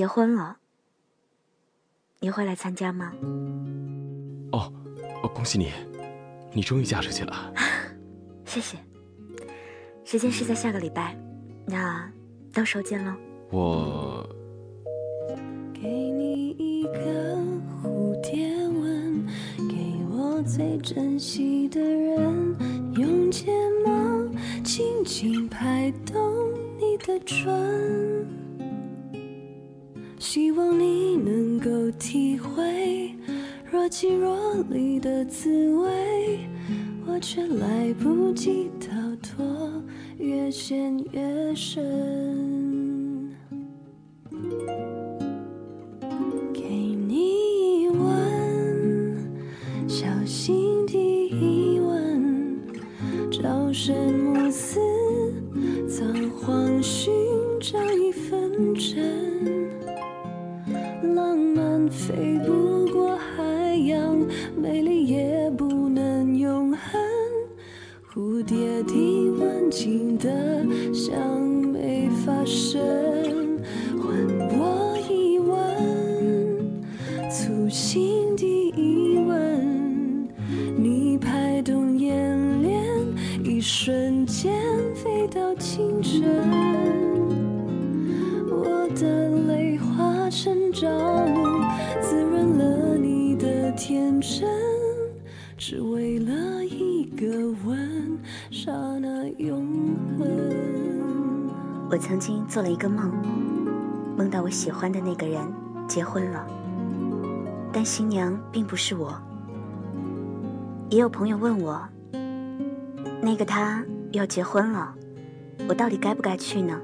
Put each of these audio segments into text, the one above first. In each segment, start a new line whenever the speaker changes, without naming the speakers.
结婚了，你会来参加吗？
哦，恭喜你，你终于嫁出去了。
谢谢。时间是在下个礼拜，那到时候见喽。
我。给你一个蝴蝶吻，给我最珍惜的人，用睫毛轻轻拍动你的唇，希望你能够体会若即若离的滋味，我却来不及逃脱，越陷越深。给你一吻，小心地一吻，朝生暮死。
我曾经做了一个梦，梦到我喜欢的那个人结婚了，但新娘并不是我。也有朋友问我，那个他要结婚了，我到底该不该去呢？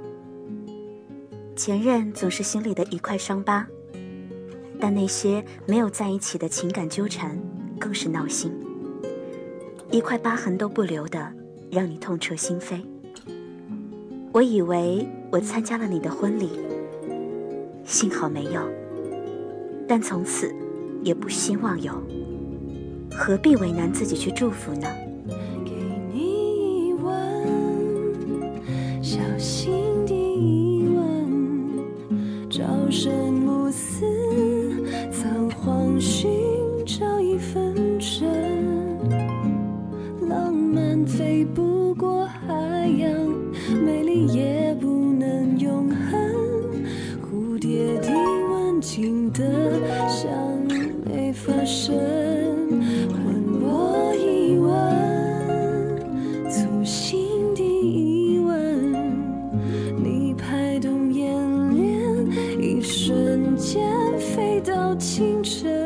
前任总是心里的一块伤疤，但那些没有在一起的情感纠缠更是闹心，一块疤痕都不留的，让你痛彻心扉。我以为我参加了你的婚礼，幸好没有，但从此也不希望有，何必为难自己去祝福呢？生暮死，仓皇寻到清晨，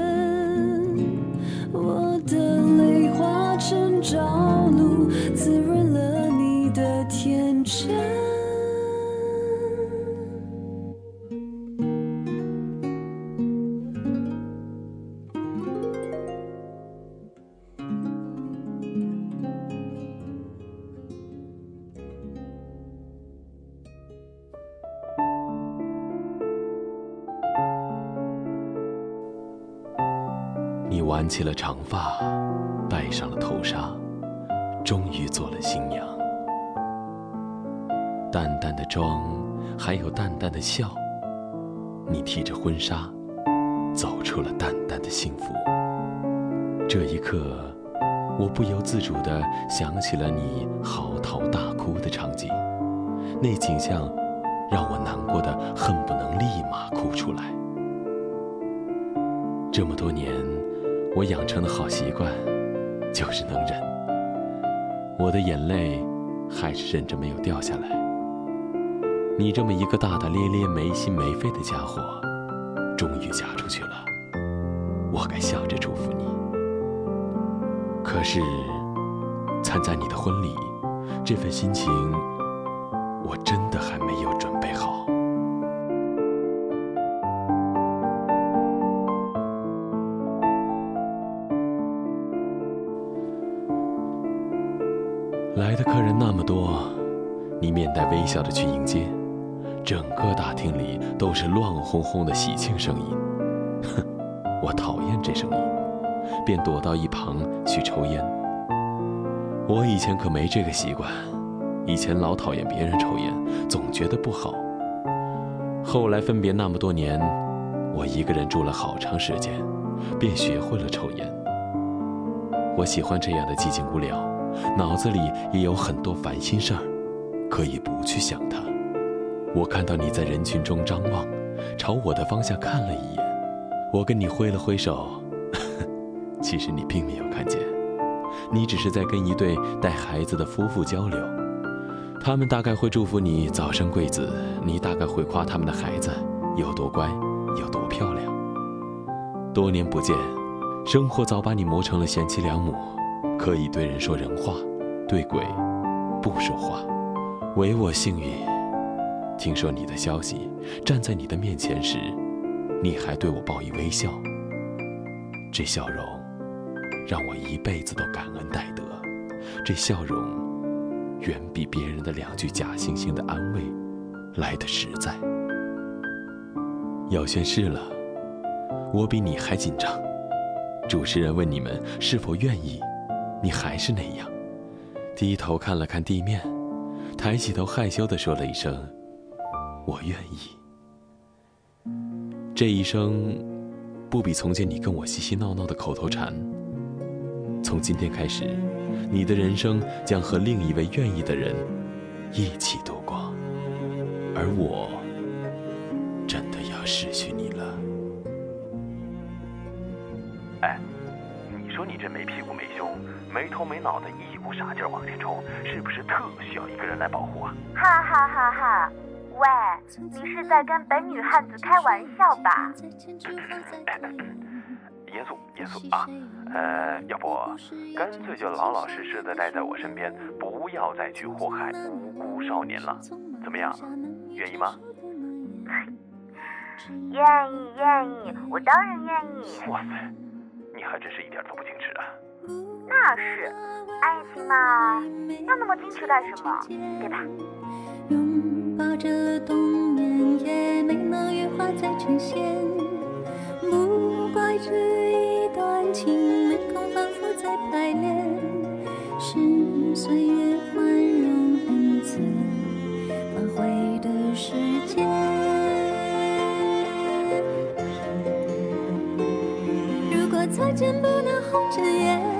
发，戴上了头纱，终于做了新娘。淡淡的妆，还有淡淡的笑。你提着婚纱，走出了淡淡的幸福。这一刻，我不由自主地想起了你嚎啕大哭的场景，那景象让我难过的恨不能立马哭出来。这么多年，我养成的好习惯就是能忍。我的眼泪还是忍着没有掉下来。
你这么一个大大咧咧、没心没肺的家伙，终于嫁出去了，我该笑着祝福你。可是，参加你的婚礼，这份心情，我真的还没有准微笑的去迎接，整个大厅里都是乱哄哄的喜庆声音。哼，我讨厌这声音，便躲到一旁去抽烟。我以前可没这个习惯，以前老讨厌别人抽烟，总觉得不好。后来分别那么多年，我一个人住了好长时间，便学会了抽烟。我喜欢这样的寂静无聊。脑子里也有很多烦心事儿，可以不去想它。我看到你在人群中张望，朝我的方向看了一眼，我跟你挥了挥手，其实你并没有看见，你只是在跟一对带孩子的夫妇交流。他们大概会祝福你早生贵子，你大概会夸他们的孩子有多乖，有多漂亮。多年不见，生活早把你磨成了贤妻良母。可以对人说人话，对鬼不说话。唯我幸运，听说你的消息，站在你的面前时，你还对我报以微笑。这笑容让我一辈子都感恩戴德。这笑容远比别人的两句假惺惺的安慰来的实在。要宣誓了，我比你还紧张。主持人问你们是否愿意。你还是那样，低头看了看地面，抬起头害羞地说了一声：“我愿意。”这一生，不比从前你跟我嬉嬉闹闹的口头禅。从今天开始，你的人生将和另一位愿意的人一起度过，而我真的要失去你了。
哎，你说你这没屁股没胸。没头没脑的一股傻劲儿往前冲，是不是特需要一个人来保护啊？
哈哈哈哈！喂，你是在跟本女汉子开玩笑吧？
严肃严肃啊！呃，要不干脆就老老实实的待在我身边，不要再去祸害无辜少年了，怎么样？愿意吗？
愿意愿意，我当然愿意。
哇塞，你还真是一点都不矜持啊！
那是，爱情嘛，要那么矜持干什么？对吧？拥抱着冬眠，也没能羽化再成仙。不怪这一段情，没空反复再排练。是岁月宽容恩赐，挽回的时间。如果再见不能红着眼。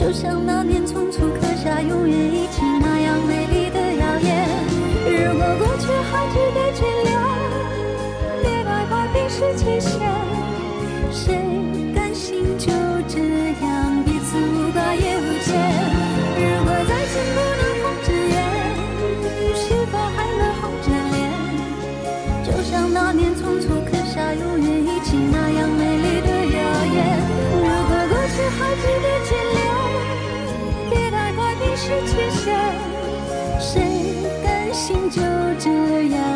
就像那年匆促刻下永远谁甘心就这样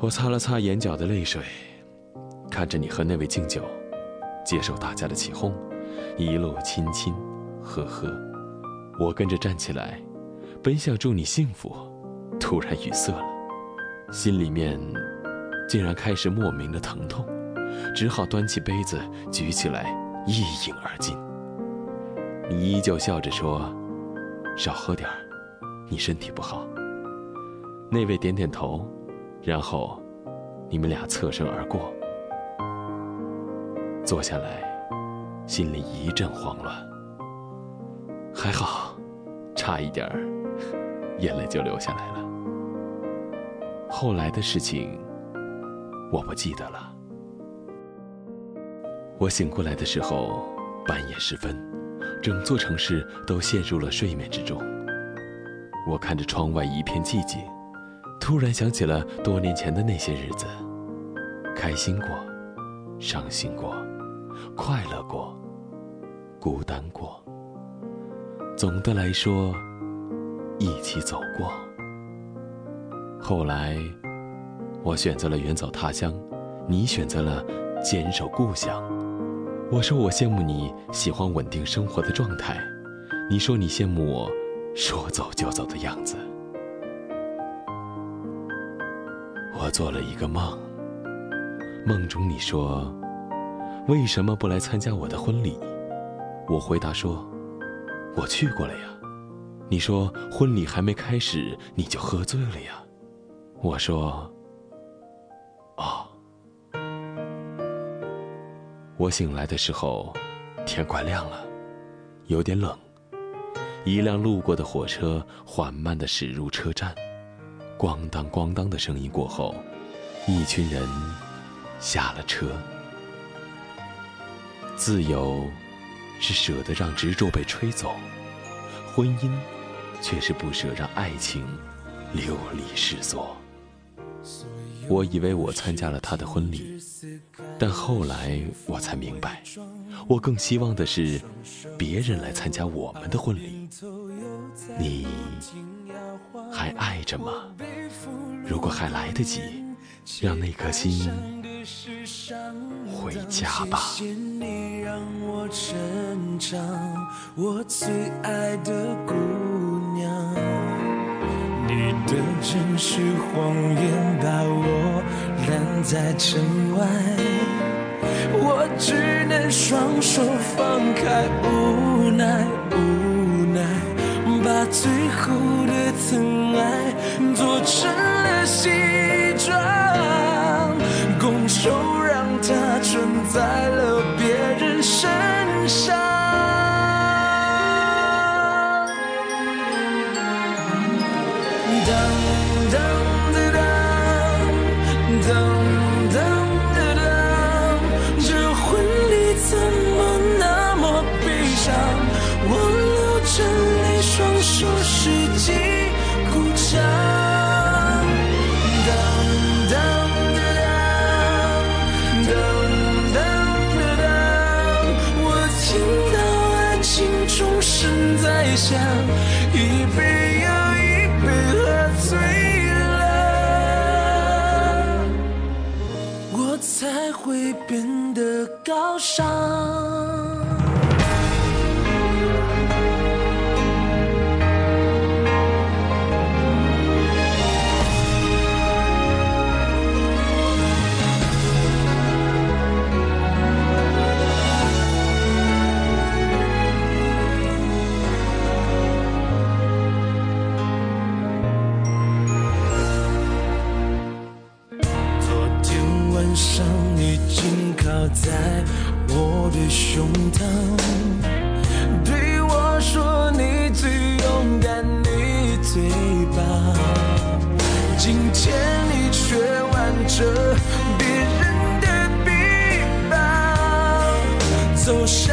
我
擦了擦眼角的泪水，看着你和那位敬酒接受大家的起哄，一路亲亲呵呵，我跟着站起来，本想祝你幸福，突然语塞了，心里面竟然开始莫名的疼痛，只好端起杯子举起来一饮而尽。你依旧笑着说：“少喝点儿，你身体不好。”那位点点头。然后，你们俩侧身而过，坐下来，心里一阵慌乱。还好，差一点儿，眼泪就流下来了。后来的事情，我不记得了。我醒过来的时候，半夜时分，整座城市都陷入了睡眠之中。我看着窗外一片寂静。突然想起了多年前的那些日子，开心过，伤心过，快乐过，孤单过。总的来说，一起走过。后来，我选择了远走他乡，你选择了坚守故乡。我说我羡慕你喜欢稳定生活的状态，你说你羡慕我说走就走的样子。我做了一个梦，梦中你说：“为什么不来参加我的婚礼？”我回答说：“我去过了呀。”你说：“婚礼还没开始，你就喝醉了呀？”我说：“哦。”我醒来的时候，天快亮了，有点冷。一辆路过的火车缓慢地驶入车站。咣当咣当的声音过后，一群人下了车。自由是舍得让执着被吹走，婚姻却是不舍让爱情流离失所。我以为我参加了他的婚礼，但后来我才明白，我更希望的是别人来参加我们的婚礼。你。还爱着吗？如果还来得及，让那颗心回家吧。
谢谢你让我成长，我最爱的姑娘，你的真实谎言把我拦在城外，我只能双手放开，无奈无奈，最后的。疼爱做成了西装，拱手让它穿在了别人身上。想一杯又一杯喝醉了，我才会变得高尚。别人的臂膀，走。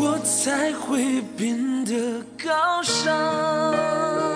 我才会变得高尚。